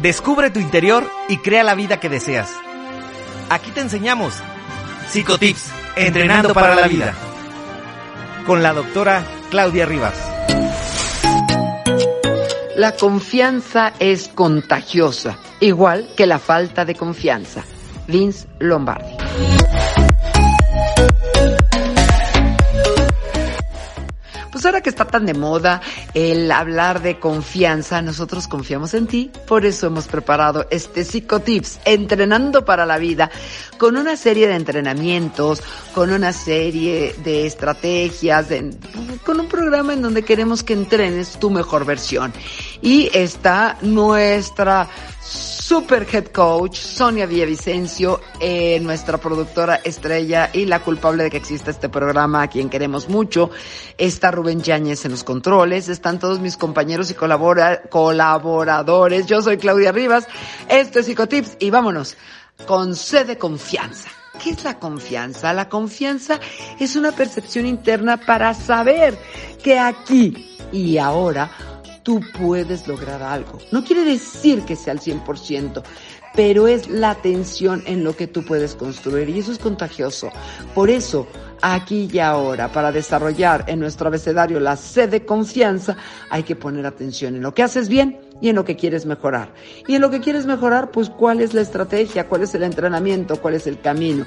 Descubre tu interior y crea la vida que deseas. Aquí te enseñamos Psicotips, entrenando para la vida. Con la doctora Claudia Rivas. La confianza es contagiosa, igual que la falta de confianza. Vince Lombardi. Pues ahora que está tan de moda el hablar de confianza, nosotros confiamos en ti, por eso hemos preparado este Psicotips, entrenando para la vida, con una serie de entrenamientos, con una serie de estrategias, con un programa en donde queremos que entrenes tu mejor versión. Y está nuestra super head coach, Sonia Villavicencio, eh, nuestra productora estrella y la culpable de que exista este programa, a quien queremos mucho. Está Rubén Yáñez en los controles, están todos mis compañeros y colaboradores. Yo soy Claudia Rivas, esto es Psicotips y vámonos con sed de confianza. ¿Qué es la confianza? La confianza es una percepción interna para saber que aquí y ahora tú puedes lograr algo. No quiere decir que sea al 100%, pero es la atención en lo que tú puedes construir y eso es contagioso. Por eso, aquí y ahora, para desarrollar en nuestro abecedario la sed de confianza, hay que poner atención en lo que haces bien y en lo que quieres mejorar. Y en lo que quieres mejorar, pues cuál es la estrategia, cuál es el entrenamiento, cuál es el camino.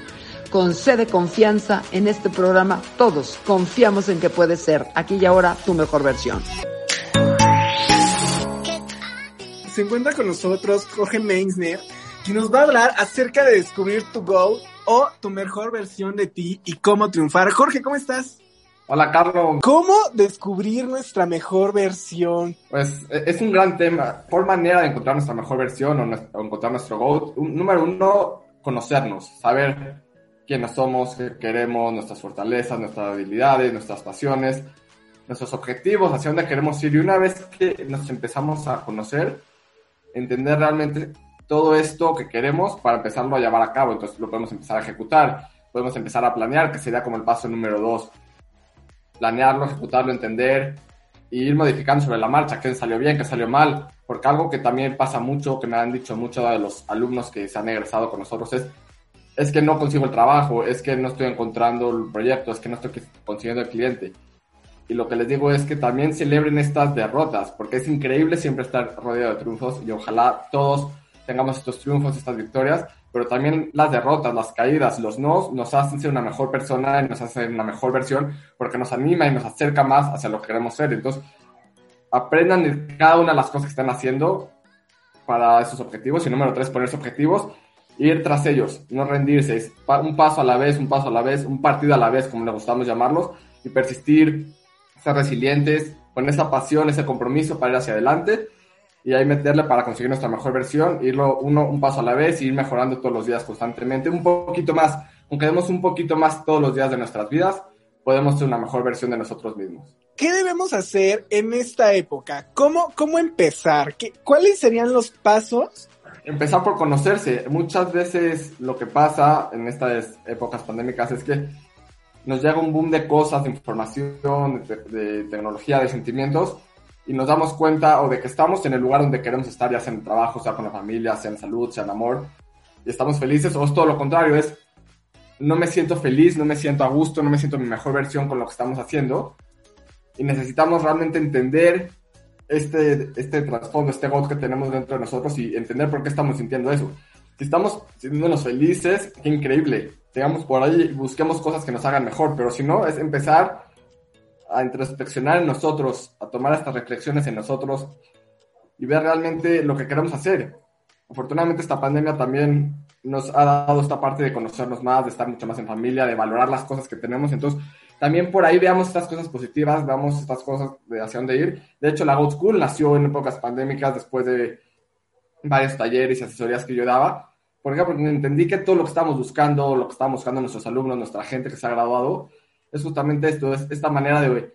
Con sed de confianza en este programa, todos confiamos en que puedes ser aquí y ahora tu mejor versión se encuentra con nosotros Jorge Meinsner, que nos va a hablar acerca de descubrir tu goal o tu mejor versión de ti y cómo triunfar. Jorge, ¿cómo estás? Hola, Carlos. ¿Cómo descubrir nuestra mejor versión? Pues e, es un gran tema. Por manera de encontrar nuestra mejor versión o, encontrar nuestro goal, número uno, conocernos, saber quiénes somos, qué queremos, nuestras fortalezas, nuestras habilidades, nuestras pasiones, nuestros objetivos, hacia dónde queremos ir. Y una vez que nos empezamos a conocer, entender realmente todo esto que queremos para empezarlo a llevar a cabo. Entonces lo podemos empezar a ejecutar, podemos empezar a planear, que sería como el paso número dos. Planearlo, ejecutarlo, entender y ir modificando sobre la marcha, qué salió bien, qué salió mal. Porque algo que también pasa mucho, que me han dicho muchos de los alumnos que se han egresado con nosotros es, es que no consigo el trabajo, es que no estoy encontrando el proyecto, es que no estoy consiguiendo el cliente. Y lo que les digo es que también celebren estas derrotas, porque es increíble siempre estar rodeado de triunfos y ojalá todos tengamos estos triunfos, estas victorias, pero también las derrotas, las caídas, los no nos hacen ser una mejor persona y nos hacen una mejor versión porque nos anima y nos acerca más hacia lo que queremos ser. Entonces, aprendan de cada una de las cosas que están haciendo para esos objetivos. Y número tres, ponerse objetivos ir tras ellos, no rendirse. un paso a la vez, un paso a la vez, un partido a la vez, como le gustamos llamarlos, y persistir, ser resilientes, con esa pasión, ese compromiso para ir hacia adelante y ahí meterle para conseguir nuestra mejor versión, irlo uno un paso a la vez y ir mejorando todos los días constantemente, un poquito más, aunque demos un poquito más todos los días de nuestras vidas, podemos ser una mejor versión de nosotros mismos. ¿Qué debemos hacer en esta época? ¿Cómo, cómo empezar? ¿Qué, ¿Cuáles serían los pasos? Empezar por conocerse. Muchas veces lo que pasa en estas épocas pandémicas es que nos llega un boom de cosas, de información, de, tecnología, de sentimientos, y nos damos cuenta o de que estamos en el lugar donde queremos estar, ya sea en el trabajo, sea con la familia, sea en salud, sea en amor, y estamos felices, o es todo lo contrario, es no me siento feliz, no me siento a gusto, no me siento mi mejor versión con lo que estamos haciendo, y necesitamos realmente entender este, este trasfondo, este God que tenemos dentro de nosotros y entender por qué estamos sintiendo eso. Si estamos sintiéndonos felices, qué increíble digamos, por ahí busquemos cosas que nos hagan mejor, pero si no, es empezar a introspeccionar en nosotros, a tomar estas reflexiones en nosotros y ver realmente lo que queremos hacer. Afortunadamente esta pandemia también nos ha dado esta parte de conocernos más, de estar mucho más en familia, de valorar las cosas que tenemos. Entonces, también por ahí veamos estas cosas positivas, veamos estas cosas de hacia dónde ir. De hecho, la Goat School nació en épocas pandémicas después de varios talleres y asesorías que yo daba. Por ejemplo, entendí que todo lo que estamos buscando, lo que estamos buscando nuestros alumnos, nuestra gente que se ha graduado, es justamente esto, es esta manera de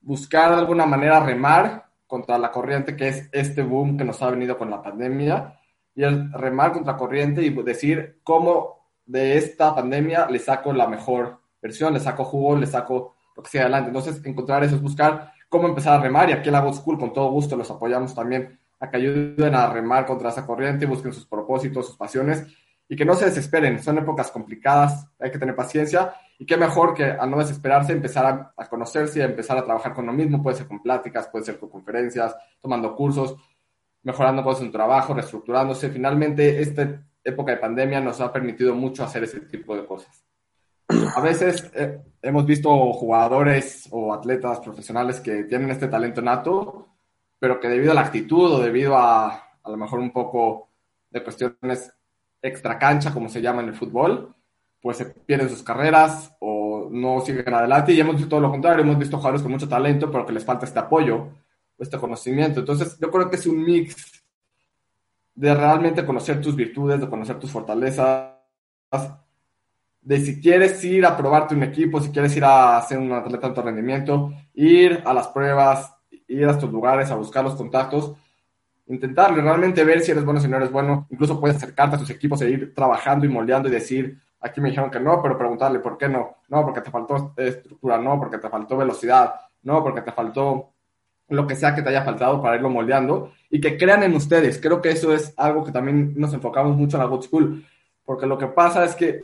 buscar de alguna manera remar contra la corriente que es este boom que nos ha venido con la pandemia y el remar contra corriente y decir cómo de esta pandemia le saco la mejor versión, le saco jugo, le saco lo que sea adelante. Entonces, encontrar eso es buscar cómo empezar a remar y aquí en la Good School con todo gusto los apoyamos también a que ayuden a remar contra esa corriente, busquen sus propósitos, sus pasiones y que no se desesperen. Son épocas complicadas, hay que tener paciencia y qué mejor que a no desesperarse, empezar a, conocerse y a empezar a trabajar con lo mismo. Puede ser con pláticas, puede ser con conferencias, tomando cursos, mejorando cosas en trabajo, reestructurándose. Finalmente, esta época de pandemia nos ha permitido mucho hacer ese tipo de cosas. A veces eh, hemos visto jugadores o atletas profesionales que tienen este talento nato, pero que debido a la actitud o debido a a lo mejor un poco de cuestiones extra cancha, como se llama en el fútbol, pues se pierden sus carreras o no siguen adelante. Y hemos visto todo lo contrario, hemos visto jugadores con mucho talento, pero que les falta este apoyo, este conocimiento. Entonces, yo creo que es un mix de realmente conocer tus virtudes, de conocer tus fortalezas, de si quieres ir a probarte un equipo, si quieres ir a hacer un atleta de alto rendimiento, ir a las pruebas, ir a estos lugares, a buscar los contactos, intentarlo, realmente ver si eres bueno, si no eres bueno, incluso puedes acercarte a tus equipos e ir trabajando y moldeando y decir, aquí me dijeron que no, pero preguntarle por qué no, no, porque te faltó estructura, no, porque te faltó velocidad, no, porque te faltó lo que sea que te haya faltado para irlo moldeando y que crean en ustedes. Creo que eso es algo que también nos enfocamos mucho en la Good School, porque lo que pasa es que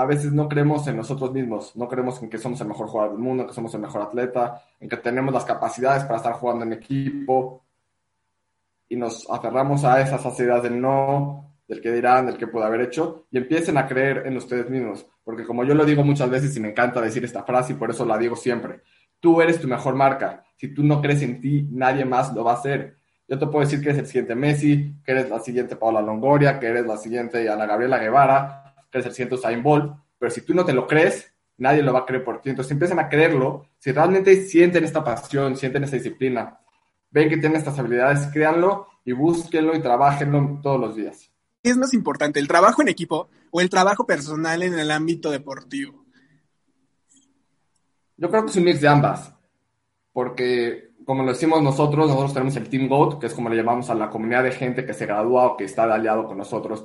a veces no creemos en nosotros mismos, no creemos en que somos el mejor jugador del mundo, que somos el mejor atleta, en que tenemos las capacidades para estar jugando en equipo y nos aferramos a esas ideas del no, del que dirán, del que puede haber hecho y empiecen a creer en ustedes mismos, porque como yo lo digo muchas veces y me encanta decir esta frase y por eso la digo siempre, tú eres tu mejor marca, si tú no crees en ti, nadie más lo va a hacer. Yo te puedo decir que eres el siguiente Messi, que eres la siguiente Paula Longoria, que eres la siguiente Ana Gabriela Guevara, que es el siguiente Usain Bolt, pero si tú no te lo crees, nadie lo va a creer por ti. Entonces, si empiezan a creerlo, si realmente sienten esta pasión, sienten esta disciplina, ven que tienen estas habilidades, créanlo y búsquenlo y trabajenlo todos los días. ¿Qué es más importante, el trabajo en equipo o el trabajo personal en el ámbito deportivo? Yo creo que es un mix de ambas, porque como lo decimos nosotros, nosotros tenemos el Team GOAT, que es como le llamamos a la comunidad de gente que se gradúa o que está aliado con nosotros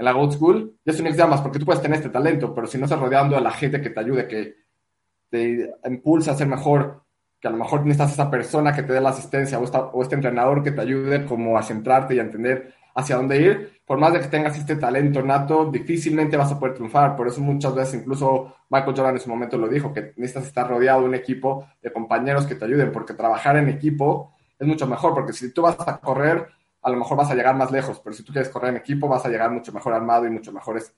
en la Goat School, y es un mix de ambas, porque tú puedes tener este talento, pero si no estás rodeando a la gente que te ayude, que te impulsa a ser mejor, que a lo mejor necesitas esa persona que te dé la asistencia o, o este entrenador que te ayude como a centrarte y a entender hacia dónde ir, por más de que tengas este talento nato, difícilmente vas a poder triunfar. Por eso muchas veces incluso Michael Jordan en su momento lo dijo, que necesitas estar rodeado de un equipo de compañeros que te ayuden, porque trabajar en equipo es mucho mejor, porque si tú vas a correr, a lo mejor vas a llegar más lejos, pero si tú quieres correr en equipo, vas a llegar mucho mejor armado y mucho mejores,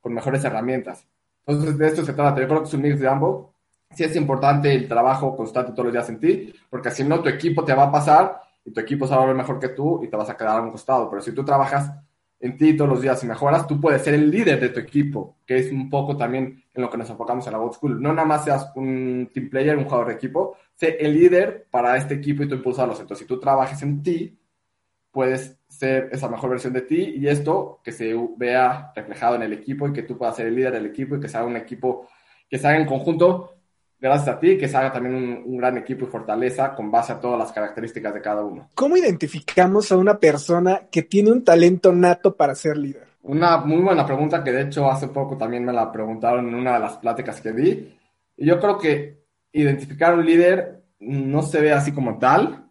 con mejores herramientas. Entonces, de esto se trata. Yo creo que es un mix de ambos. Sí es importante el trabajo constante todos los días en ti, porque si no, tu equipo te va a pasar y tu equipo se va mejor que tú y te vas a quedar a un costado. Pero si tú trabajas en ti todos los días y mejoras, tú puedes ser el líder de tu equipo, que es un poco también en lo que nos enfocamos en la Gold School. No nada más seas un team player, un jugador de equipo, sé el líder para este equipo y tú impulsarlos. Entonces, si tú trabajas en ti, puedes ser esa mejor versión de ti y esto que se vea reflejado en el equipo y que tú puedas ser el líder del equipo y que sea un equipo que se haga en conjunto gracias a ti, que se haga también un, gran equipo y fortaleza con base a todas las características de cada uno. ¿Cómo identificamos a una persona que tiene un talento nato para ser líder? Una muy buena pregunta que de hecho hace poco también me la preguntaron en una de las pláticas que di. Y yo creo que identificar un líder no se ve así como tal,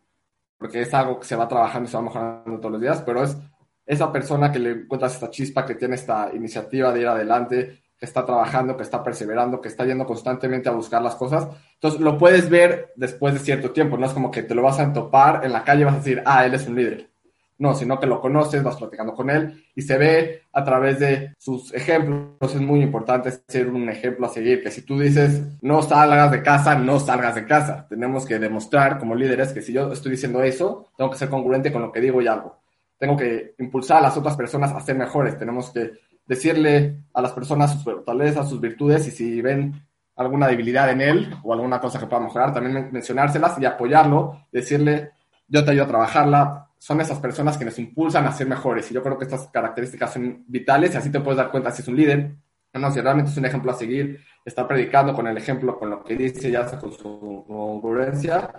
porque es algo que se va trabajando y se va mejorando todos los días, pero es esa persona que le encuentras esta chispa, que tiene esta iniciativa de ir adelante, que está trabajando, que está perseverando, que está yendo constantemente a buscar las cosas. Entonces lo puedes ver después de cierto tiempo, no es como que te lo vas a topar en la calle y vas a decir, ah, él es un líder. No, sino que lo conoces, vas platicando con él y se ve a través de sus ejemplos. Es muy importante ser un ejemplo a seguir, que si tú dices no salgas de casa, no salgas de casa. Tenemos que demostrar como líderes que si yo estoy diciendo eso, tengo que ser congruente con lo que digo y hago. tengo que impulsar a las otras personas a ser mejores. Tenemos que decirle a las personas sus fortalezas, sus virtudes y si ven alguna debilidad en él o alguna cosa que pueda mejorar, también mencionárselas y apoyarlo, decirle, yo te ayudo a trabajarla. Son esas personas que nos impulsan a ser mejores y yo creo que estas características son vitales y así te puedes dar cuenta si es un líder no, si realmente es un ejemplo a seguir, está predicando con el ejemplo, con lo que dice, ya con su congruencia,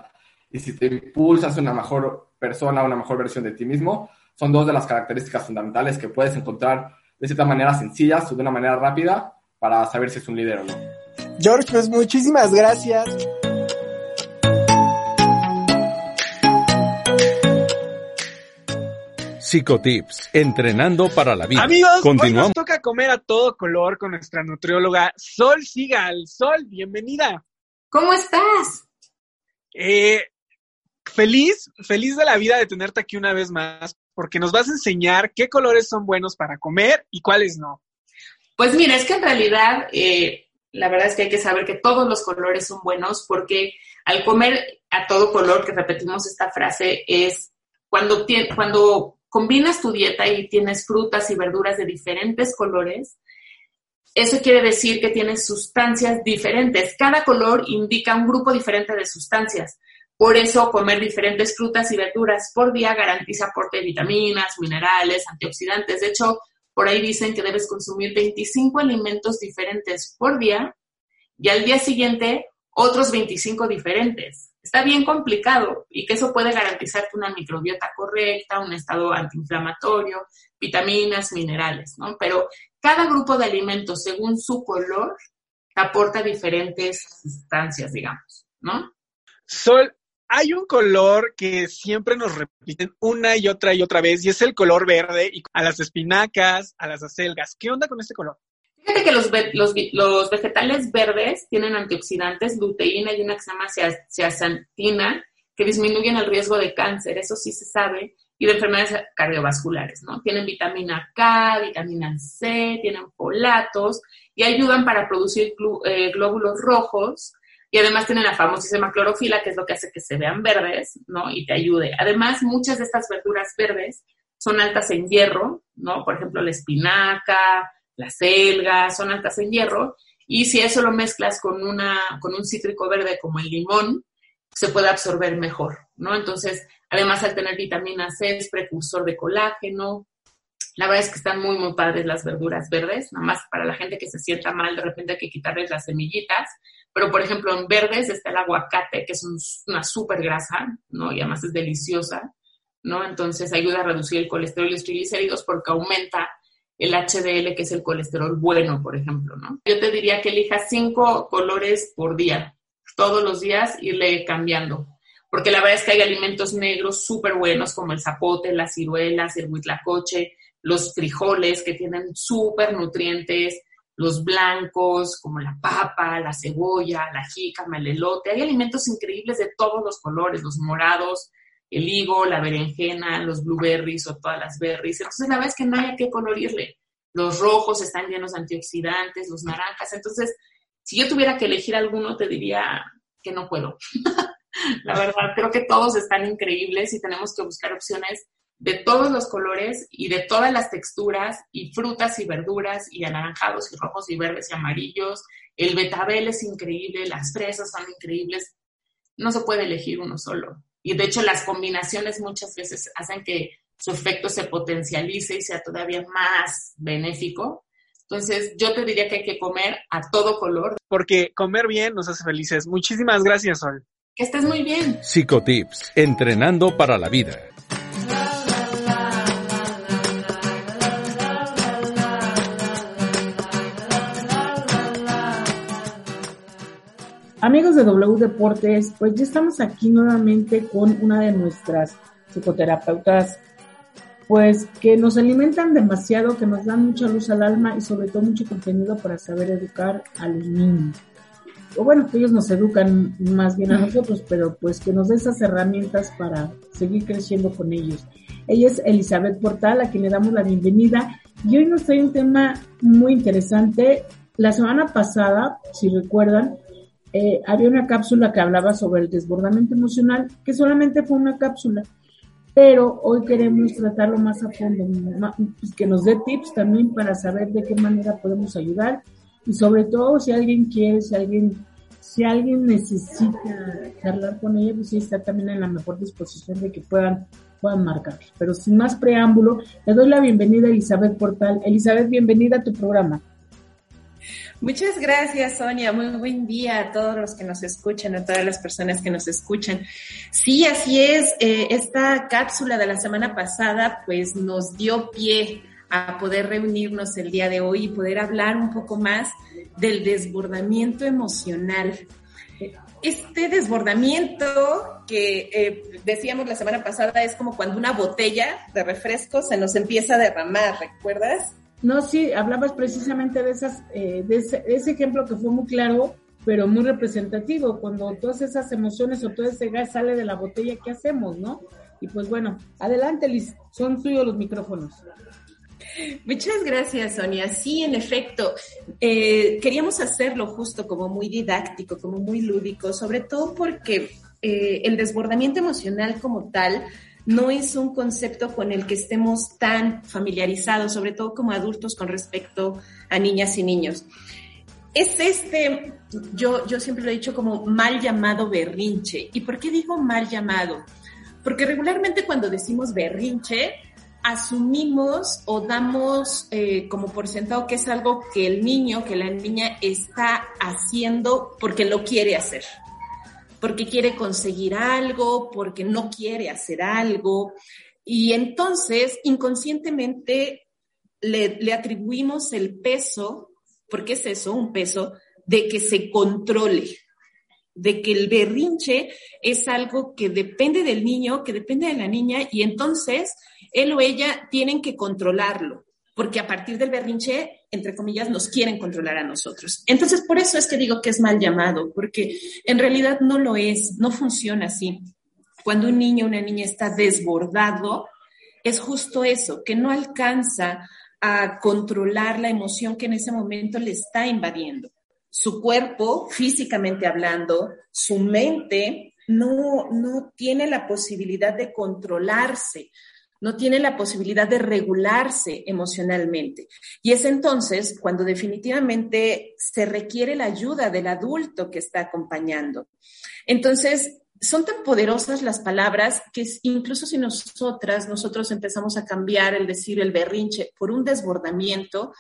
y si te impulsas una mejor persona, una mejor versión de ti mismo, son dos de las características fundamentales que puedes encontrar de cierta manera sencillas o de una manera rápida para saber si es un líder o no. George, pues muchísimas gracias. Psicotips, entrenando para la vida. Amigos, hoy nos toca comer a todo color con nuestra nutrióloga Sol Sigal. Sol, bienvenida. ¿Cómo estás? Eh, feliz, feliz de la vida de tenerte aquí una vez más, porque nos vas a enseñar qué colores son buenos para comer y cuáles no. Pues mira, es que en realidad eh, la verdad es que hay que saber que todos los colores son buenos porque al comer a todo color, que repetimos esta frase, es cuando, cuando combinas tu dieta y tienes frutas y verduras de diferentes colores, eso quiere decir que tienes sustancias diferentes. Cada color indica un grupo diferente de sustancias. Por eso comer diferentes frutas y verduras por día garantiza aporte de vitaminas, minerales, antioxidantes. De hecho, por ahí dicen que debes consumir 25 alimentos diferentes por día y al día siguiente otros 25 diferentes está bien complicado y que eso puede garantizarte una microbiota correcta, un estado antiinflamatorio, vitaminas, minerales, ¿no? Pero cada grupo de alimentos, según su color, aporta diferentes sustancias, digamos, ¿no? Sol, hay un color que siempre nos repiten una y otra y otra vez y es el color verde y a las espinacas, a las acelgas. ¿Qué onda con este color? Que los, los, los, vegetales verdes tienen antioxidantes, luteína y una que se llama zeaxantina, que disminuyen el riesgo de cáncer, eso sí se sabe, y de enfermedades cardiovasculares, ¿no? Tienen vitamina K, vitamina C, tienen folatos y ayudan para producir eh, glóbulos rojos y además tienen la famosísima clorofila, que es lo que hace que se vean verdes, ¿no? Y te ayude. Además, muchas de estas verduras verdes son altas en hierro, ¿no? Por ejemplo, la espinaca, las selgas, son altas en hierro, y si eso lo mezclas con, una, con un cítrico verde como el limón, se puede absorber mejor, ¿no? Entonces, además al tener vitamina C es precursor de colágeno. La verdad es que están muy, muy padres las verduras verdes, nada más para la gente que se sienta mal, de repente hay que quitarles las semillitas, pero por ejemplo en verdes está el aguacate, que es una súper grasa, ¿no? Y además es deliciosa, ¿no? Entonces ayuda a reducir el colesterol y los triglicéridos porque aumenta el HDL, que es el colesterol bueno, por ejemplo, ¿no? Yo te diría que elijas cinco colores por día, todos los días irle cambiando, porque la verdad es que hay alimentos negros súper buenos como el zapote, las ciruelas, el huitlacoche, los frijoles que tienen súper nutrientes, los blancos como la papa, la cebolla, la jícama, el elote. Hay alimentos increíbles de todos los colores, los morados, el higo, la berenjena, los blueberries o todas las berries. Entonces, la es que no hay a qué colorirle. Los rojos están llenos de antioxidantes, los naranjas. Entonces, si yo tuviera que elegir alguno, te diría que no puedo. la verdad, creo que todos están increíbles y tenemos que buscar opciones de todos los colores y de todas las texturas y frutas y verduras y anaranjados y rojos y verdes y amarillos. El betabel es increíble, las fresas son increíbles. No se puede elegir uno solo. Y de hecho las combinaciones muchas veces hacen que su efecto se potencialice y sea todavía más benéfico. Entonces, yo te diría que hay que comer a todo color. Porque comer bien nos hace felices. Muchísimas gracias, Sol. Que estés muy bien. Psicotips, entrenando para la vida. Amigos de W Deportes, pues ya estamos aquí nuevamente con una de nuestras psicoterapeutas, pues que nos alimentan demasiado, que nos dan mucha luz al alma y sobre todo mucho contenido para saber educar a los niños. O bueno, que ellos nos educan más bien a nosotros, pero pues que nos den esas herramientas para seguir creciendo con ellos. Ella es Elizabeth Portal, a quien le damos la bienvenida. Y hoy nos trae un tema muy interesante. La semana pasada, si recuerdan, eh, había una cápsula que hablaba sobre el desbordamiento emocional, que solamente fue una cápsula. pero hoy queremos tratarlo más a fondo, pues, que nos dé tips también para saber de qué manera podemos ayudar y sobre todo si alguien quiere, si alguien si alguien necesita charlar con ella, pues sí está también en la mejor disposición de que puedan puedan marcar. Pero sin más preámbulo, le doy la bienvenida a Elizabeth Portal. Elizabeth, bienvenida a tu programa. Muchas gracias, Sonia. Muy buen día a todos los que nos escuchan, a todas las personas que nos escuchan. Sí, así es. Eh, esta cápsula de la semana pasada, pues nos dio pie a poder reunirnos el día de hoy y poder hablar un poco más del desbordamiento emocional. Este desbordamiento que eh, decíamos la semana pasada es como cuando una botella de refresco se nos empieza a derramar, ¿recuerdas? No, sí, hablabas precisamente de, esas, eh, de, ese, ejemplo que fue muy claro, pero muy representativo, cuando todas esas emociones o todo ese gas sale de la botella, ¿qué hacemos, no? Y pues bueno, adelante Liz, son tuyos los micrófonos. Muchas gracias, Sonia. Sí, en efecto, eh, queríamos hacerlo justo como muy didáctico, como muy lúdico, sobre todo porque eh, el desbordamiento emocional como tal no es un concepto con el que estemos tan familiarizados, sobre todo como adultos con respecto a niñas y niños. Es este, yo, yo siempre lo he dicho como mal llamado berrinche. ¿Y por qué digo mal llamado? Porque regularmente cuando decimos berrinche, asumimos o damos eh, como por sentado que es algo que el niño, que la niña está haciendo porque lo quiere hacer porque quiere conseguir algo, porque no quiere hacer algo. Y entonces, inconscientemente, le, atribuimos el peso, porque es eso, un peso, de que se controle, de que el berrinche es algo que depende del niño, que depende de la niña, y entonces él o ella tienen que controlarlo porque a partir del berrinche, entre comillas, nos quieren controlar a nosotros. Entonces, por eso es que digo que es mal llamado, porque en realidad no lo es, no funciona así. Cuando un niño o una niña está desbordado, es justo eso, que no alcanza a controlar la emoción que en ese momento le está invadiendo. Su cuerpo, físicamente hablando, su mente, no, no tiene la posibilidad de controlarse, no tiene la posibilidad de regularse emocionalmente. Y es entonces cuando definitivamente se requiere la ayuda del adulto que está acompañando. Entonces, son tan poderosas las palabras que incluso si nosotras, nosotros empezamos a cambiar el decir el berrinche por un desbordamiento,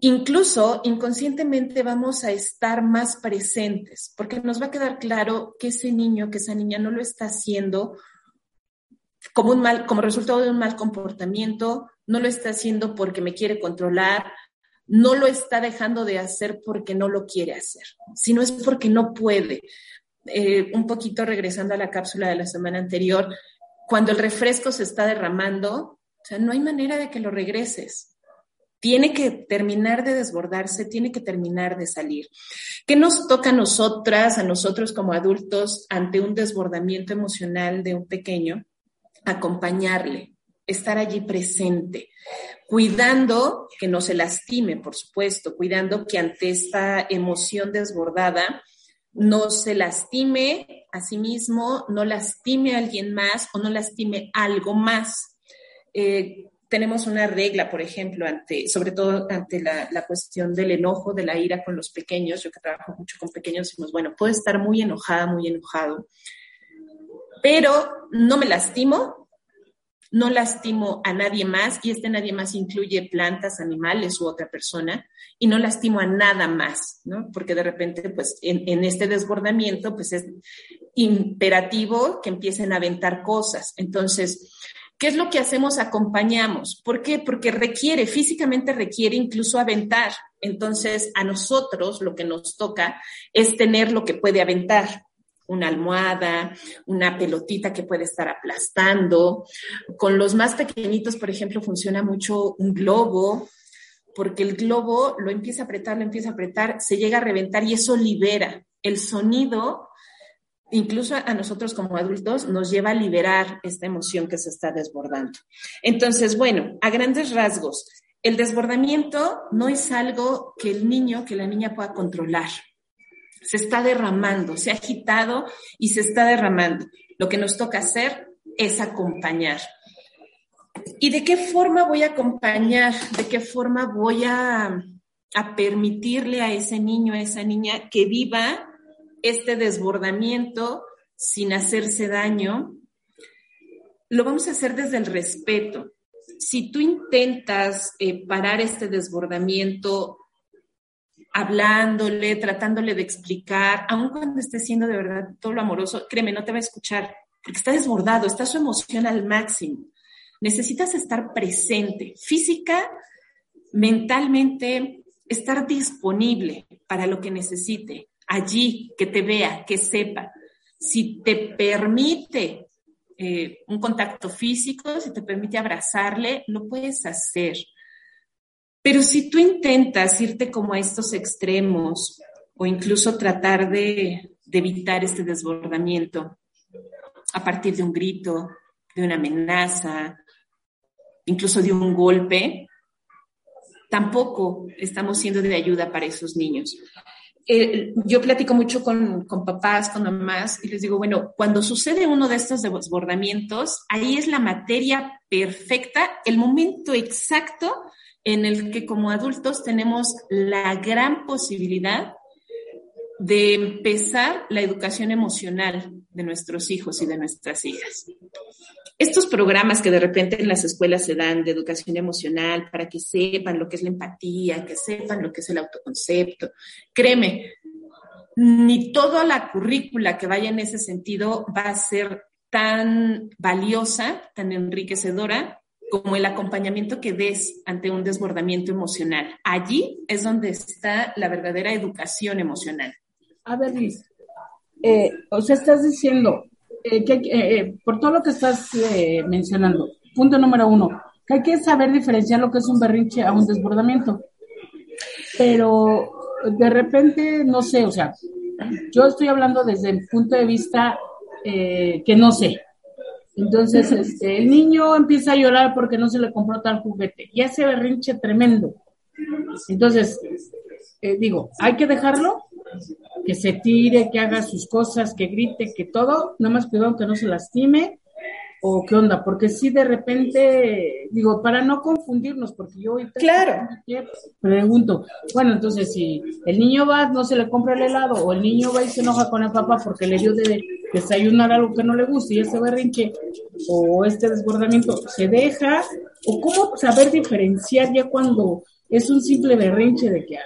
incluso inconscientemente vamos a estar más presentes, porque nos va a quedar claro que ese niño, que esa niña no lo está haciendo como, un mal, como resultado de un mal comportamiento, no lo está haciendo porque me quiere controlar, no lo está dejando de hacer porque no lo quiere hacer, sino es porque no puede. Eh, un poquito regresando a la cápsula de la semana anterior, cuando el refresco se está derramando, o sea, no hay manera de que lo regreses. Tiene que terminar de desbordarse, tiene que terminar de salir. ¿Qué nos toca a nosotras, a nosotros como adultos, ante un desbordamiento emocional de un pequeño? Acompañarle, estar allí presente, cuidando que no se lastime, por supuesto, cuidando que ante esta emoción desbordada no se lastime a sí mismo, no lastime a alguien más o no lastime algo más. Eh, tenemos una regla, por ejemplo, ante, sobre todo ante la, cuestión del enojo, de la ira con los pequeños. Yo que trabajo mucho con pequeños, decimos, bueno, puedo estar muy enojada, muy enojado, pero no me lastimo, no lastimo a nadie más, y este nadie más incluye plantas, animales u otra persona, y no lastimo a nada más, ¿no? Porque de repente, pues, en, este desbordamiento, pues es imperativo que empiecen a aventar cosas. Entonces, ¿qué es lo que hacemos? Acompañamos. ¿Por qué? Porque requiere, físicamente requiere incluso aventar. Entonces, a nosotros lo que nos toca es tener lo que puede aventar una almohada, una pelotita que puede estar aplastando. Con los más pequeñitos, por ejemplo, funciona mucho un globo, porque el globo lo empieza a apretar, lo empieza a apretar, se llega a reventar y eso libera. El sonido, incluso a nosotros como adultos, nos lleva a liberar esta emoción que se está desbordando. Entonces, bueno, a grandes rasgos, el desbordamiento no es algo que el niño, que la niña pueda controlar se está derramando, se ha agitado y se está derramando. Lo que nos toca hacer es acompañar. ¿Y de qué forma voy a acompañar? ¿De qué forma voy a, a permitirle a ese niño, a esa niña que viva este desbordamiento sin hacerse daño? Lo vamos a hacer desde el respeto. Si tú intentas eh, parar este desbordamiento hablándole, tratándole de explicar, aun cuando esté siendo de verdad todo lo amoroso, créeme, no te va a escuchar, porque está desbordado, está su emoción al máximo. Necesitas estar presente, física, mentalmente, estar disponible para lo que necesite, allí, que te vea, que sepa. Si te permite eh, un contacto físico, si te permite abrazarle, lo puedes hacer. Pero si tú intentas irte como a estos extremos o incluso tratar de, evitar este desbordamiento a partir de un grito, de una amenaza, incluso de un golpe, tampoco estamos siendo de ayuda para esos niños. Eh, yo platico mucho con, con, papás, con mamás, y les digo, bueno, cuando sucede uno de estos desbordamientos, ahí es la materia perfecta, el momento exacto en el que como adultos tenemos la gran posibilidad de empezar la educación emocional de nuestros hijos y de nuestras hijas. Estos programas que de repente en las escuelas se dan de educación emocional para que sepan lo que es la empatía, que sepan lo que es el autoconcepto, créeme, ni toda la currícula que vaya en ese sentido va a ser tan valiosa, tan enriquecedora como el acompañamiento que des ante un desbordamiento emocional. Allí es donde está la verdadera educación emocional. A ver, Liz, eh, o sea, estás diciendo eh, que eh, por todo lo que estás mencionando, punto número uno, que hay que saber diferenciar lo que es un berrinche a un desbordamiento. Pero de repente, no sé, o sea, yo estoy hablando desde el punto de vista que no sé, entonces, este, el niño empieza a llorar porque no se le compró tal juguete. Y hace berrinche tremendo. Entonces, eh, digo, hay que dejarlo, que se tire, que haga sus cosas, que grite, que todo, nada más cuidado que no se lastime o qué onda, porque si de repente, digo, para no confundirnos, porque yo ahorita claro. pregunto, bueno, entonces si el niño va, no se le compra el helado, o el niño va y se enoja con el papá porque le dio de desayunar algo que no le gusta y ese berrinche o este desbordamiento se deja, o cómo saber diferenciar ya cuando es un simple berrinche de que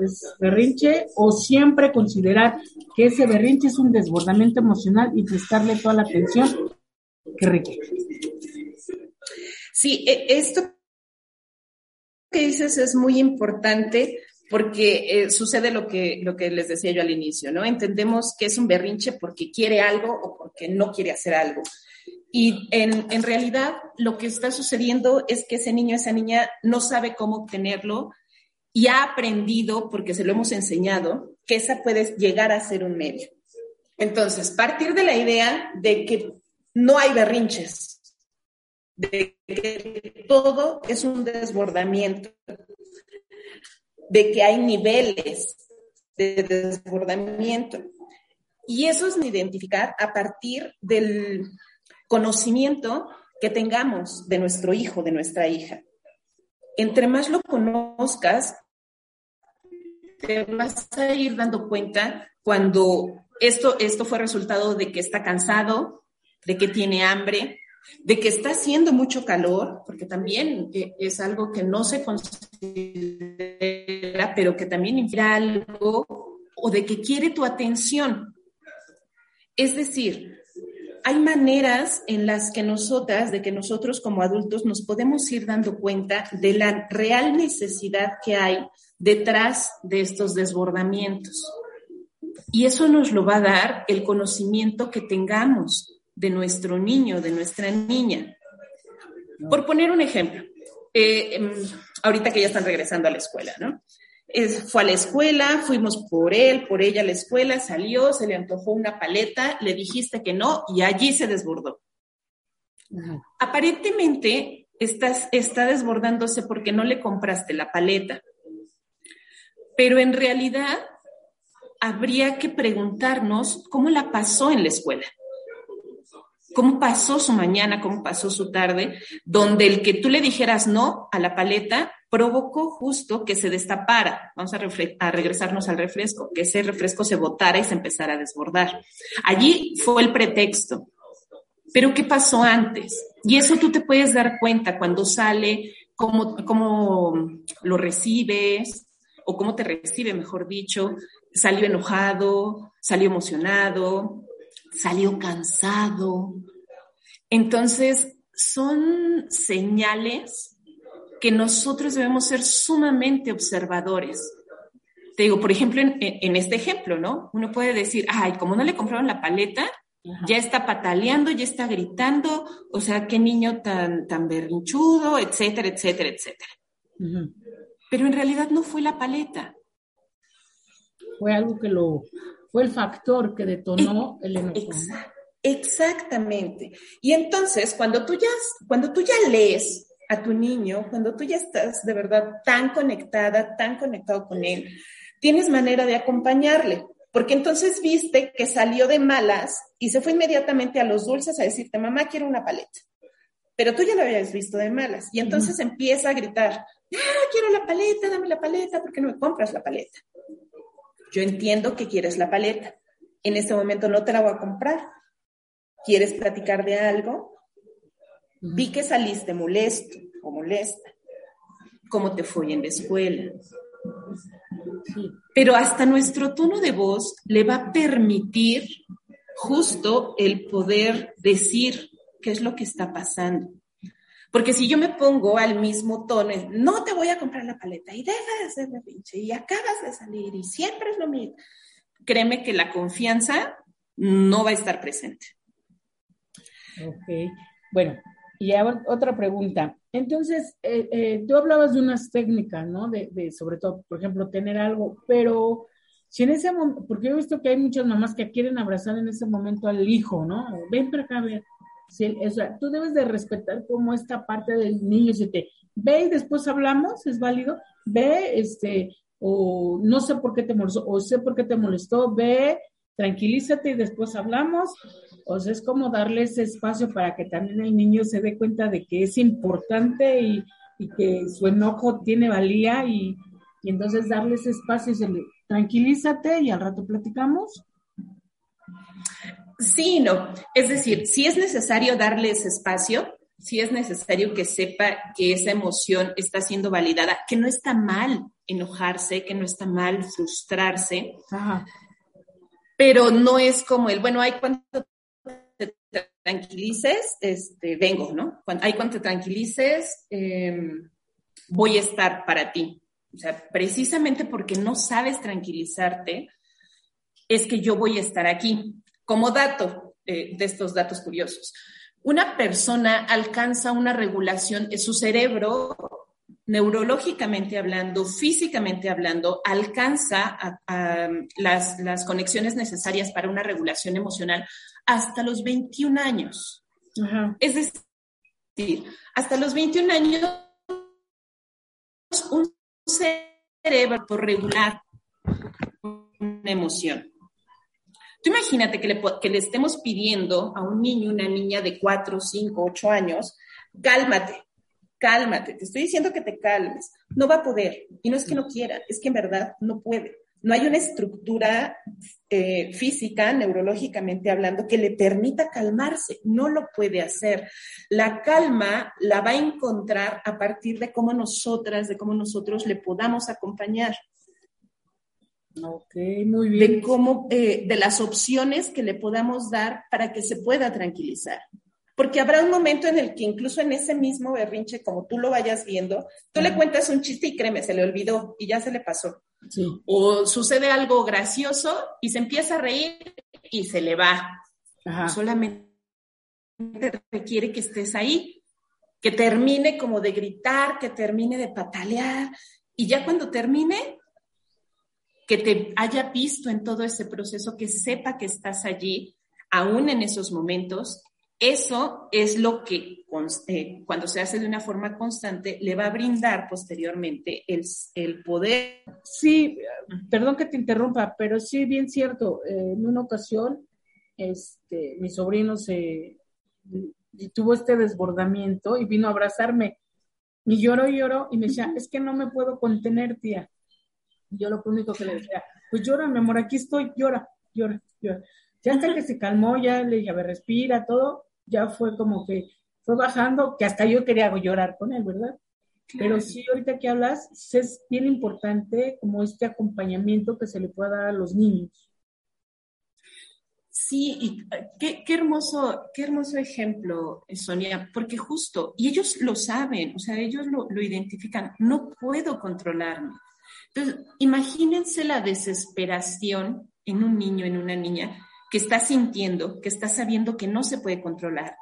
es berrinche o siempre considerar que ese berrinche es un desbordamiento emocional y prestarle toda la atención Qué rico. Sí, e, esto que dices es muy importante porque eh, sucede lo que, lo que les decía yo al inicio, ¿no? Entendemos que es un berrinche porque quiere algo o porque no quiere hacer algo. Y en, en realidad lo que está sucediendo es que ese niño, esa niña no sabe cómo obtenerlo y ha aprendido, porque se lo hemos enseñado, que esa puede llegar a ser un medio. Entonces, partir de la idea de que no hay berrinches, de que todo es un desbordamiento, de que hay niveles de desbordamiento. Y eso es identificar a partir del conocimiento que tengamos de nuestro hijo, de nuestra hija. Entre más lo conozcas, te vas a ir dando cuenta cuando esto, esto fue resultado de que está cansado, de que tiene hambre, de que está haciendo mucho calor, porque también eh, es algo que no se considera, pero que también influye algo, o de que quiere tu atención. Es decir, hay maneras en las que nosotras, de que nosotros como adultos nos podemos ir dando cuenta de la real necesidad que hay detrás de estos desbordamientos. Y eso nos lo va a dar el conocimiento que tengamos de nuestro niño, de nuestra niña. Por poner un ejemplo, eh, em, ahorita que ya están regresando a la escuela, ¿no? fue a la escuela, fuimos por él, por ella a la escuela, salió, se le antojó una paleta, le dijiste que no y allí se desbordó. Aparentemente estás, está desbordándose porque no le compraste la paleta, pero en realidad habría que preguntarnos cómo la pasó en la escuela cómo pasó su mañana, cómo pasó su tarde, donde el que tú le dijeras no a la paleta provocó justo que se destapara, vamos a, regresarnos al refresco, que ese refresco se botara y se empezara a desbordar. Allí fue el pretexto. Pero ¿qué pasó antes? Y eso tú te puedes dar cuenta cuando sale, cómo, cómo lo recibes, o cómo te recibe, mejor dicho, salió enojado, salió emocionado, salió cansado. Entonces, son señales que nosotros debemos ser sumamente observadores. Te digo, por ejemplo, en, este ejemplo, ¿no? Uno puede decir, ay, como no le compraron la paleta, ya está pataleando, ya está gritando, o sea, qué niño tan, tan berrinchudo, etcétera, etcétera, etcétera. Pero en realidad no fue la paleta. Fue algo que lo, fue el factor que detonó el enojo. Exactamente. Y entonces, cuando tú ya, cuando tú ya lees a tu niño, cuando tú ya estás de verdad tan conectada, tan conectado con él, tienes manera de acompañarle. Porque entonces viste que salió de malas y se fue inmediatamente a los dulces a decirte, mamá, quiero una paleta. Pero tú ya lo habías visto de malas. Y entonces empieza a gritar, ah, quiero la paleta, dame la paleta, ¿por qué no me compras la paleta? Yo entiendo que quieres la paleta. En este momento no te la voy a comprar. ¿Quieres platicar de algo? Vi que saliste molesto o molesta. ¿Cómo te fue en la escuela? Pero hasta nuestro tono de voz le va a permitir justo el poder decir qué es lo que está pasando. Porque si yo me pongo al mismo tono, no te voy a comprar la paleta y deja de hacer la pinche y acabas de salir y siempre es lo mismo, créeme que la confianza no va a estar presente. Ok, bueno, y otra pregunta. Entonces, eh, eh, tú hablabas de unas técnicas, ¿no? De, sobre todo, por ejemplo, tener algo, pero si en ese momento, porque he visto que hay muchas mamás que quieren abrazar en ese momento al hijo, ¿no? Ven para acá, ver. Tú debes de respetar como esta parte del niño, si te ve y después hablamos, es válido, ve, este, o no sé por qué te molestó, o sé por qué te molestó, ve, tranquilízate y después hablamos, o sea, es como darle ese espacio para que también el niño se dé cuenta de que es importante y, que su enojo tiene valía y, entonces darle ese espacio y se le, tranquilízate y al rato platicamos. Sí, no. Es decir, si es necesario darle ese espacio, si es necesario que sepa que esa emoción está siendo validada, que no está mal enojarse, que no está mal frustrarse, pero no es como el, bueno, hay cuando te tranquilices, este, vengo, ¿no? Cuando, hay cuando te tranquilices, em, voy a estar para ti. O sea, precisamente porque no sabes tranquilizarte, es que yo voy a estar aquí. Como dato eh, de estos datos curiosos, una persona alcanza una regulación en su cerebro, neurológicamente hablando, físicamente hablando, alcanza las, las conexiones necesarias para una regulación emocional hasta los 21 años. Es decir, hasta los 21 años, un cerebro por regular una emoción. Imagínate que le, que le estemos pidiendo a un niño, una niña de 4, 5, 8 años, cálmate, cálmate, te estoy diciendo que te calmes. No va a poder. Y no es que no quiera, es que en verdad no puede. No hay una estructura eh, física, neurológicamente hablando, que le permita calmarse. No lo puede hacer. La calma la va a encontrar a partir de cómo nosotras, de cómo nosotros le podamos acompañar. Ok, muy bien. De cómo, eh, de las opciones que le podamos dar para que se pueda tranquilizar. Porque habrá un momento en el que incluso en ese mismo berrinche, como tú lo vayas viendo, tú le cuentas un chiste y créeme, se le olvidó y ya se le pasó. O sucede algo gracioso y se empieza a reír y se le va. Solamente requiere que estés ahí, que termine como de gritar, que termine de patalear y ya cuando termine, que te haya visto en todo ese proceso, que sepa que estás allí, aún en esos momentos, eso es lo que eh, cuando se hace de una forma constante le va a brindar posteriormente el, el poder. Sí, perdón que te interrumpa, pero sí, bien cierto. en una ocasión, este, mi sobrino se, tuvo este desbordamiento y vino a abrazarme. Y lloró y lloró y me decía, es que no me puedo contener, tía. Y yo lo único que le decía, pues llora, mi amor, aquí estoy, llora, llora, llora. Ya hasta que se calmó, ya le dije, a ver, respira, todo, ya fue como que fue bajando, que hasta yo quería llorar con él, ¿verdad? Pero sí, ahorita que hablas, es bien importante como este acompañamiento que se le pueda dar a los niños. Sí, y eh, qué, qué, hermoso, qué hermoso ejemplo, Sonia, porque justo, y ellos lo saben, o sea, ellos lo, lo identifican, no puedo controlarme. Entonces, imagínense la desesperación en un niño, en una niña, que está sintiendo, que está sabiendo que no se puede controlar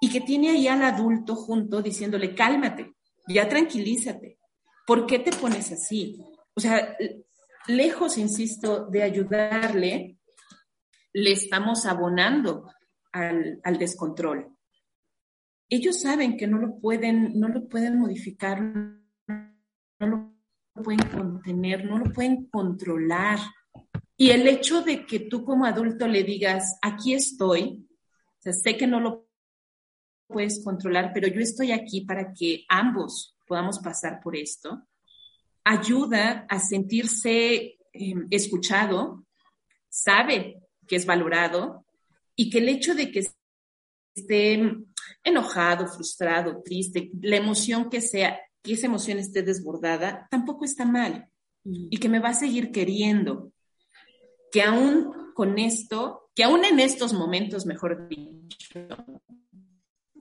y que tiene ahí al adulto junto diciéndole, cálmate, ya tranquilízate, ¿por qué te pones así? O sea, lejos, insisto, de ayudarle, le estamos abonando al, descontrol. Ellos saben que no lo pueden, no lo pueden modificar, no lo pueden contener, no lo pueden controlar. Y el hecho de que tú como adulto le digas, aquí estoy, sé que no lo puedes controlar, pero yo estoy aquí para que ambos podamos pasar por esto, ayuda a sentirse em, escuchado, sabe que es valorado y que el hecho de que esté enojado, frustrado, triste, la emoción que sea, que esa emoción esté desbordada, tampoco está mal y que me va a seguir queriendo, que aún con esto, que aún en estos momentos, mejor dicho,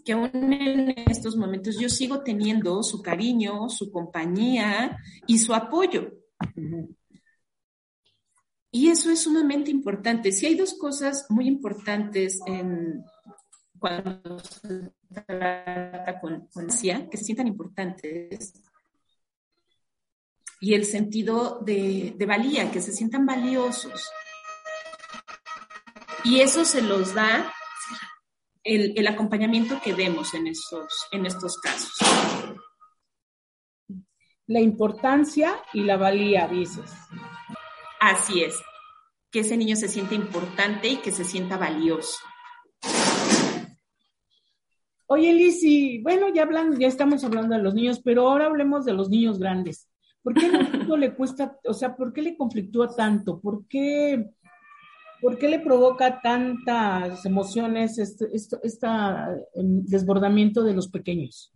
que aún en estos momentos yo sigo teniendo su cariño, su compañía y su apoyo. Y eso es sumamente importante. Si hay dos cosas muy importantes en, cuando se trata con, con que se sientan importantes, y el sentido de, de valía, que se sientan valiosos. Y eso se los da el, el acompañamiento que demos en estos, en estos casos. La importancia y la valía, dices. Así es, que ese niño se sienta importante y que se sienta valioso. Oye, Lizzy, bueno, ya hablando, ya estamos hablando de los niños, pero ahora hablemos de los niños grandes. ¿Por qué no le cuesta, o sea, por qué le conflictúa tanto? ¿Por qué ¿Por qué le provoca tantas emociones este, desbordamiento de los pequeños?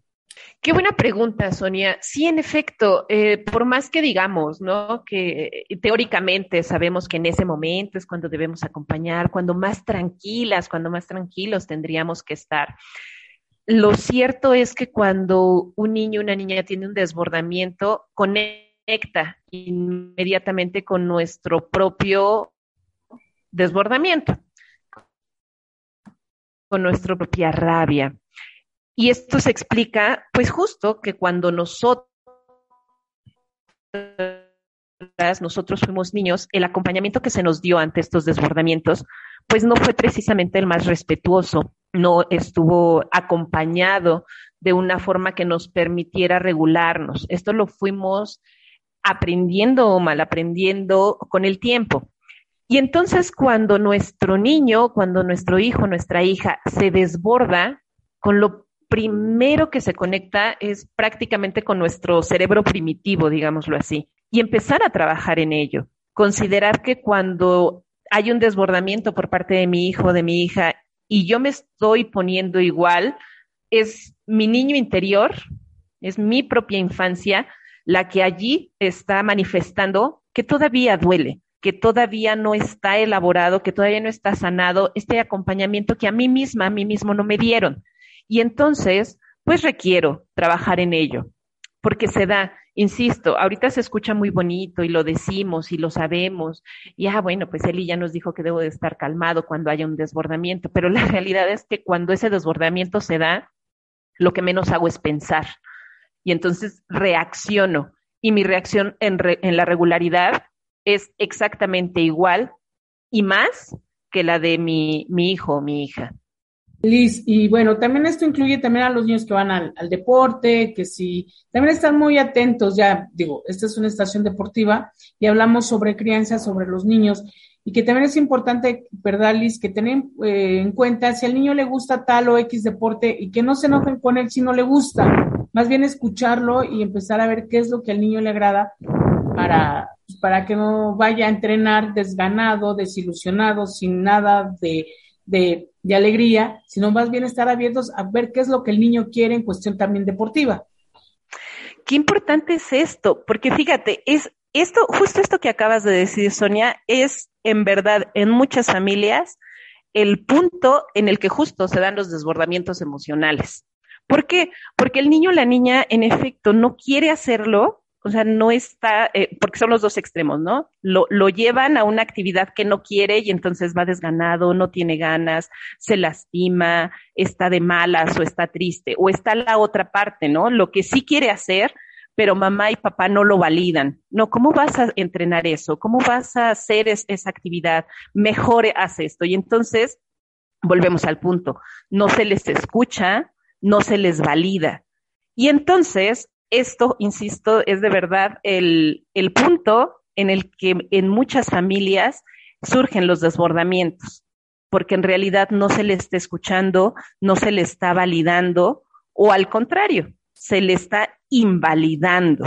Qué buena pregunta, Sonia. Sí, en efecto, eh, por más que digamos, ¿no? Que teóricamente sabemos que en ese momento es cuando debemos acompañar, cuando más tranquilas, cuando más tranquilos tendríamos que estar. Lo cierto es que cuando un niño una niña tiene un desbordamiento, conecta inmediatamente con nuestro propio desbordamiento, con nuestra propia rabia. Y esto se explica, pues justo que cuando nosotros nosotros fuimos niños, el acompañamiento que se nos dio ante estos desbordamientos, pues no fue precisamente el más respetuoso, no estuvo acompañado de una forma que nos permitiera regularnos. Esto lo fuimos aprendiendo o mal aprendiendo con el tiempo. Y entonces cuando nuestro niño, cuando nuestro hijo, nuestra hija se desborda, con lo primero que se conecta es prácticamente con nuestro cerebro primitivo, digámoslo así, y empezar a trabajar en ello. Considerar que cuando hay un desbordamiento por parte de mi hijo, de mi hija, y yo me estoy poniendo igual, es mi niño interior, es mi propia infancia, la que allí está manifestando que todavía duele, que todavía no está elaborado, que todavía no está sanado, este acompañamiento que a mí misma, a mí mismo no me dieron. Y entonces, pues requiero trabajar en ello, porque se da, insisto, ahorita se escucha muy bonito y lo decimos y lo sabemos, y ah, bueno, pues Eli ya nos dijo que debo de estar calmado cuando haya un desbordamiento, pero la realidad es que cuando ese desbordamiento se da, lo que menos hago es pensar. Y entonces reacciono. Y mi reacción en, en la regularidad es exactamente igual y más que la de mi, mi hijo o mi hija. Liz, y bueno, también esto incluye también a los niños que van al, deporte, que si también están muy atentos, ya digo, esta es una estación deportiva y hablamos sobre crianza, sobre los niños. y que también es importante, ¿verdad, Liz? Que tengan eh, en cuenta si al niño le gusta tal o X deporte y que no se enojen con él si no le gusta, más bien escucharlo y empezar a ver qué es lo que al niño le agrada para, pues, para que no vaya a entrenar desganado, desilusionado, sin nada de, de, de alegría, sino más bien estar abiertos a ver qué es lo que el niño quiere en cuestión también deportiva. Qué importante es esto, porque fíjate, es esto, justo esto que acabas de decir, Sonia, es en verdad en muchas familias el punto en el que justo se dan los desbordamientos emocionales. ¿Por qué? Porque el niño o la niña, en efecto, no quiere hacerlo, o sea, no está, eh, porque son los dos extremos, ¿no? Lo, lo llevan a una actividad que no quiere y entonces va desganado, no tiene ganas, se lastima, está de malas o está triste, o está la otra parte, ¿no? Lo que sí quiere hacer, pero mamá y papá no lo validan. No, ¿cómo vas a entrenar eso? ¿Cómo vas a hacer esa actividad? Mejor haz esto. Y entonces, volvemos al punto, no se les escucha, no se les valida. Y entonces, esto, insisto, es de verdad el, el punto en el que en muchas familias surgen los desbordamientos, porque en realidad no se les está escuchando, no se le está validando, o al contrario, se le está invalidando.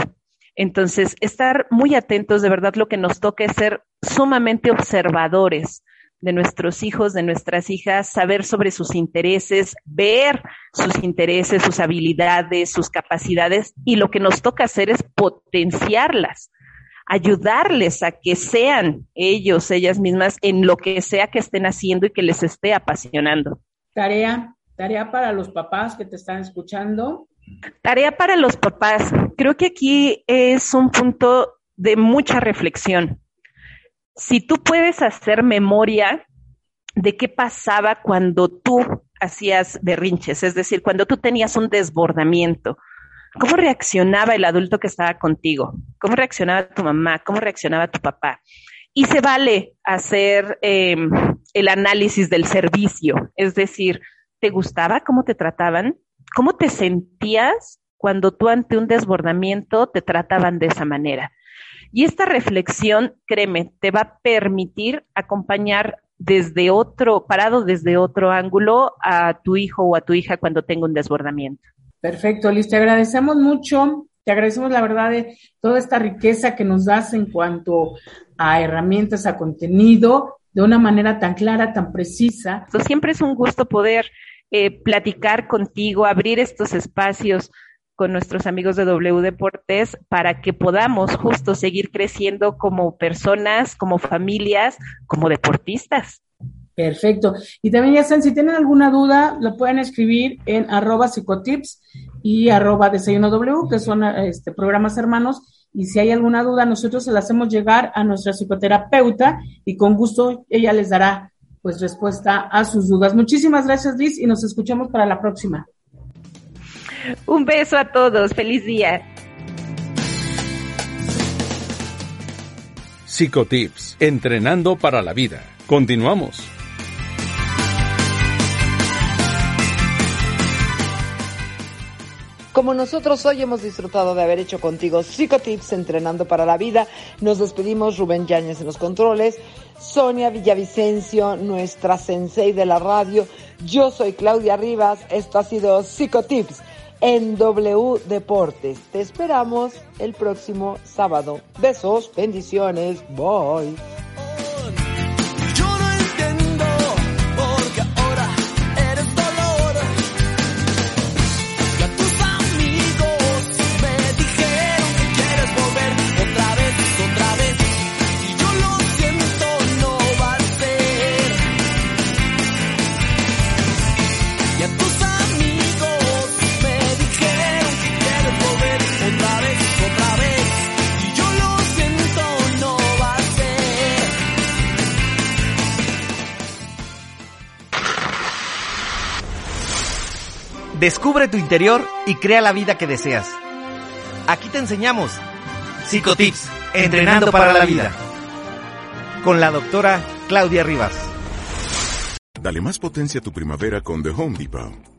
Entonces, estar muy atentos, de verdad lo que nos toca es ser sumamente observadores de nuestros hijos, de nuestras hijas, saber sobre sus intereses, ver sus intereses, sus habilidades, sus capacidades y lo que nos toca hacer es potenciarlas, ayudarles a que sean ellos, ellas mismas en lo que sea que estén haciendo y que les esté apasionando. Tarea, tarea para los papás que te están escuchando. Tarea para los papás. Creo que aquí es un punto de mucha reflexión. Si tú puedes hacer memoria de qué pasaba cuando tú hacías berrinches, es decir, cuando tú tenías un desbordamiento, ¿cómo reaccionaba el adulto que estaba contigo? ¿Cómo reaccionaba tu mamá? ¿Cómo reaccionaba tu papá? Y se vale hacer eh, el análisis del servicio, es decir, ¿te gustaba cómo te trataban? ¿Cómo te sentías cuando tú ante un desbordamiento te trataban de esa manera? Y esta reflexión, créeme, te va a permitir acompañar desde otro, parado desde otro ángulo a tu hijo o a tu hija cuando tenga un desbordamiento. Perfecto, Liz, te agradecemos mucho, te agradecemos la verdad de toda esta riqueza que nos das en cuanto a herramientas, a contenido, de una manera tan clara, tan precisa. siempre es un gusto poder eh, platicar contigo, abrir estos espacios con nuestros amigos de W Deportes para que podamos justo seguir creciendo como personas, como familias, como deportistas. Perfecto. Y también ya saben, si tienen alguna duda, lo pueden escribir en arroba psicotips y arroba desayuno W, que son este, programas hermanos. Y si hay alguna duda, nosotros se la hacemos llegar a nuestra psicoterapeuta y con gusto ella les dará pues respuesta a sus dudas. Muchísimas gracias, Liz, y nos escuchamos para la próxima. Un beso a todos, feliz día. Psicotips, entrenando para la vida. Continuamos. Como nosotros hoy hemos disfrutado de haber hecho contigo Psicotips entrenando para la vida, nos despedimos Rubén Yáñez en los controles, Sonia Villavicencio, nuestra sensei de la radio. Yo soy Claudia Rivas, esto ha sido Psicotips en W Deportes. Te esperamos el próximo sábado. Besos, bendiciones, bye. Descubre tu interior y crea la vida que deseas. Aquí te enseñamos Psicotips, entrenando para la vida. Con la doctora Claudia Rivas. Dale más potencia a tu primavera con The Home Depot.